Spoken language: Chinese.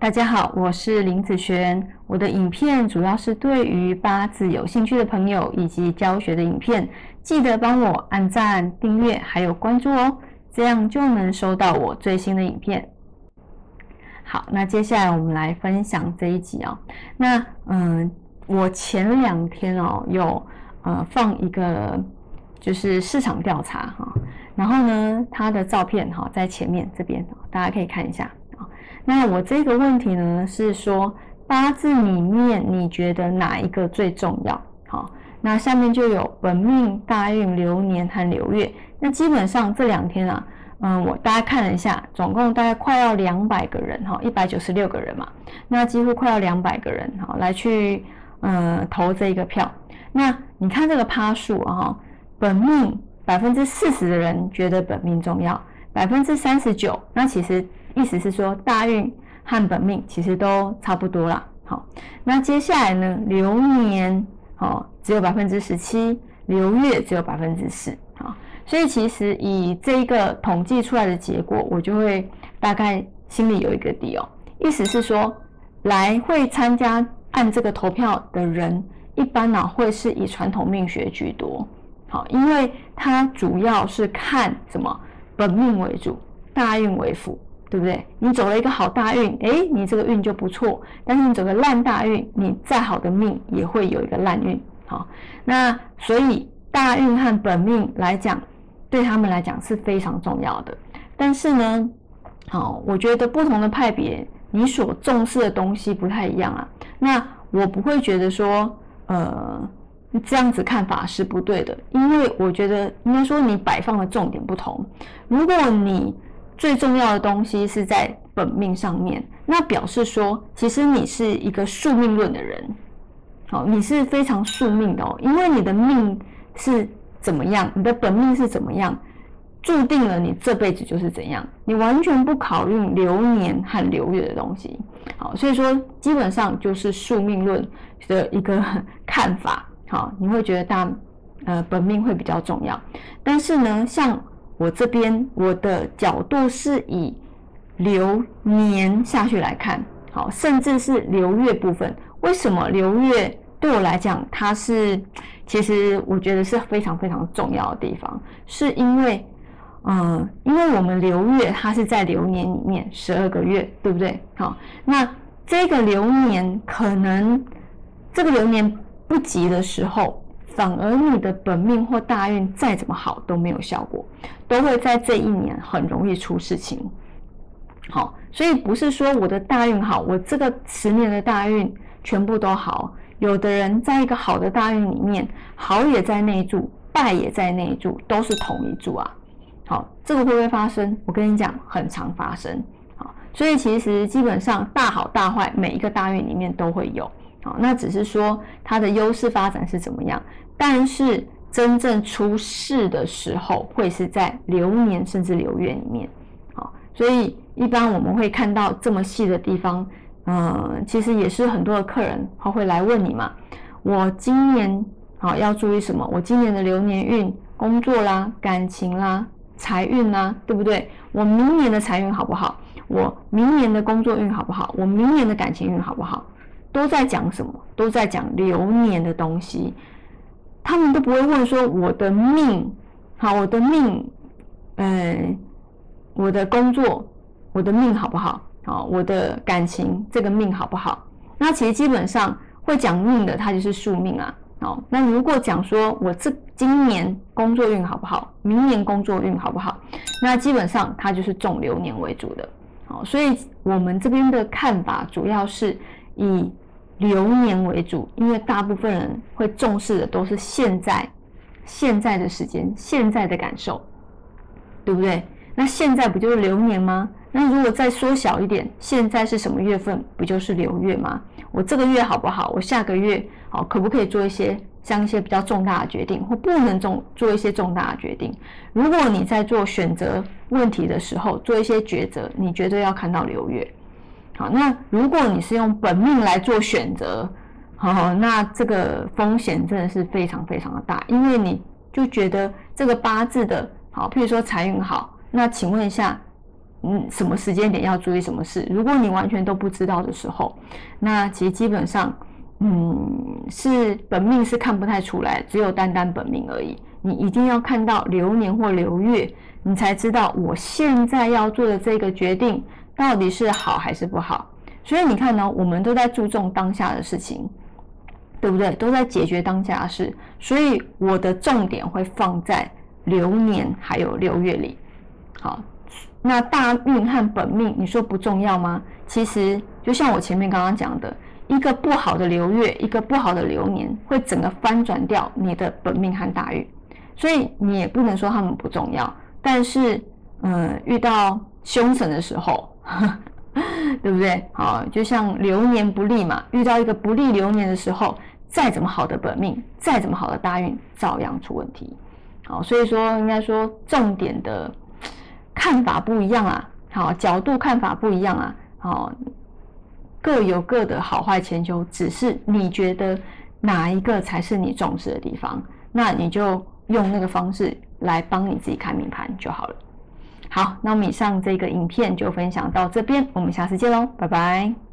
大家好，我是林子璇。我的影片主要是对于八字有兴趣的朋友以及教学的影片，记得帮我按赞、订阅还有关注哦，这样就能收到我最新的影片。好，那接下来我们来分享这一集哦。那嗯，我前两天哦有呃放一个就是市场调查哈，然后呢，它的照片哈在前面这边，大家可以看一下。那我这个问题呢，是说八字里面你觉得哪一个最重要？好，那下面就有本命、大运、流年和流月。那基本上这两天啊，嗯，我大家看了一下，总共大概快要两百个人哈，一百九十六个人嘛，那几乎快要两百个人哈，来去嗯投这一个票。那你看这个趴数啊，本命百分之四十的人觉得本命重要，百分之三十九，那其实。意思是说，大运和本命其实都差不多啦。好，那接下来呢，流年哦只有百分之十七，流月只有百分之四。好，所以其实以这一个统计出来的结果，我就会大概心里有一个底哦。意思是说，来会参加按这个投票的人，一般呢会是以传统命学居多。好，因为它主要是看什么本命为主，大运为辅。对不对？你走了一个好大运，哎，你这个运就不错。但是你走个烂大运，你再好的命也会有一个烂运。好，那所以大运和本命来讲，对他们来讲是非常重要的。但是呢，好，我觉得不同的派别，你所重视的东西不太一样啊。那我不会觉得说，呃，这样子看法是不对的，因为我觉得应该说你摆放的重点不同。如果你最重要的东西是在本命上面，那表示说，其实你是一个宿命论的人，好，你是非常宿命的哦，因为你的命是怎么样，你的本命是怎么样，注定了你这辈子就是怎样，你完全不考虑流年和流月的东西，好，所以说基本上就是宿命论的一个 看法，好，你会觉得大呃本命会比较重要，但是呢，像。我这边我的角度是以流年下去来看，好，甚至是流月部分。为什么流月对我来讲，它是其实我觉得是非常非常重要的地方，是因为，嗯，因为我们流月它是在流年里面十二个月，对不对？好，那这个流年可能这个流年不急的时候。反而你的本命或大运再怎么好都没有效果，都会在这一年很容易出事情。好，所以不是说我的大运好，我这个十年的大运全部都好。有的人在一个好的大运里面，好也在内柱，败也在内柱，都是同一柱啊。好，这个会不会发生？我跟你讲，很常发生。好，所以其实基本上大好大坏，每一个大运里面都会有。好，那只是说它的优势发展是怎么样，但是真正出事的时候会是在流年甚至流月里面。好，所以一般我们会看到这么细的地方，嗯，其实也是很多的客人他会来问你嘛，我今年好要注意什么？我今年的流年运、工作啦、感情啦、财运啦，对不对？我明年的财运好不好？我明年的工作运好不好？我明年的感情运好不好？都在讲什么？都在讲流年的东西，他们都不会问说我的命，好，我的命，呃，我的工作，我的命好不好？好，我的感情这个命好不好？那其实基本上会讲命的，他就是宿命啊。好，那如果讲说我这今年工作运好不好，明年工作运好不好？那基本上它就是重流年为主的。好，所以我们这边的看法主要是以。流年为主，因为大部分人会重视的都是现在、现在的时间、现在的感受，对不对？那现在不就是流年吗？那如果再缩小一点，现在是什么月份？不就是流月吗？我这个月好不好？我下个月好，可不可以做一些像一些比较重大的决定，或不能重做一些重大的决定？如果你在做选择问题的时候，做一些抉择，你绝对要看到流月。好，那如果你是用本命来做选择，好，那这个风险真的是非常非常的大，因为你就觉得这个八字的好，譬如说财运好，那请问一下，嗯什么时间点要注意什么事。如果你完全都不知道的时候，那其实基本上，嗯，是本命是看不太出来，只有单单本命而已。你一定要看到流年或流月，你才知道我现在要做的这个决定到底是好还是不好。所以你看呢，我们都在注重当下的事情，对不对？都在解决当下的事。所以我的重点会放在流年还有流月里。好，那大运和本命，你说不重要吗？其实就像我前面刚刚讲的，一个不好的流月，一个不好的流年，会整个翻转掉你的本命和大运。所以你也不能说他们不重要，但是，嗯，遇到凶神的时候，对不对？好，就像流年不利嘛，遇到一个不利流年的时候，再怎么好的本命，再怎么好的大运，照样出问题。好，所以说应该说重点的看法不一样啊，好，角度看法不一样啊，好，各有各的好坏千秋，只是你觉得哪一个才是你重视的地方，那你就。用那个方式来帮你自己看命盘就好了。好，那我们以上这个影片就分享到这边，我们下次见喽，拜拜。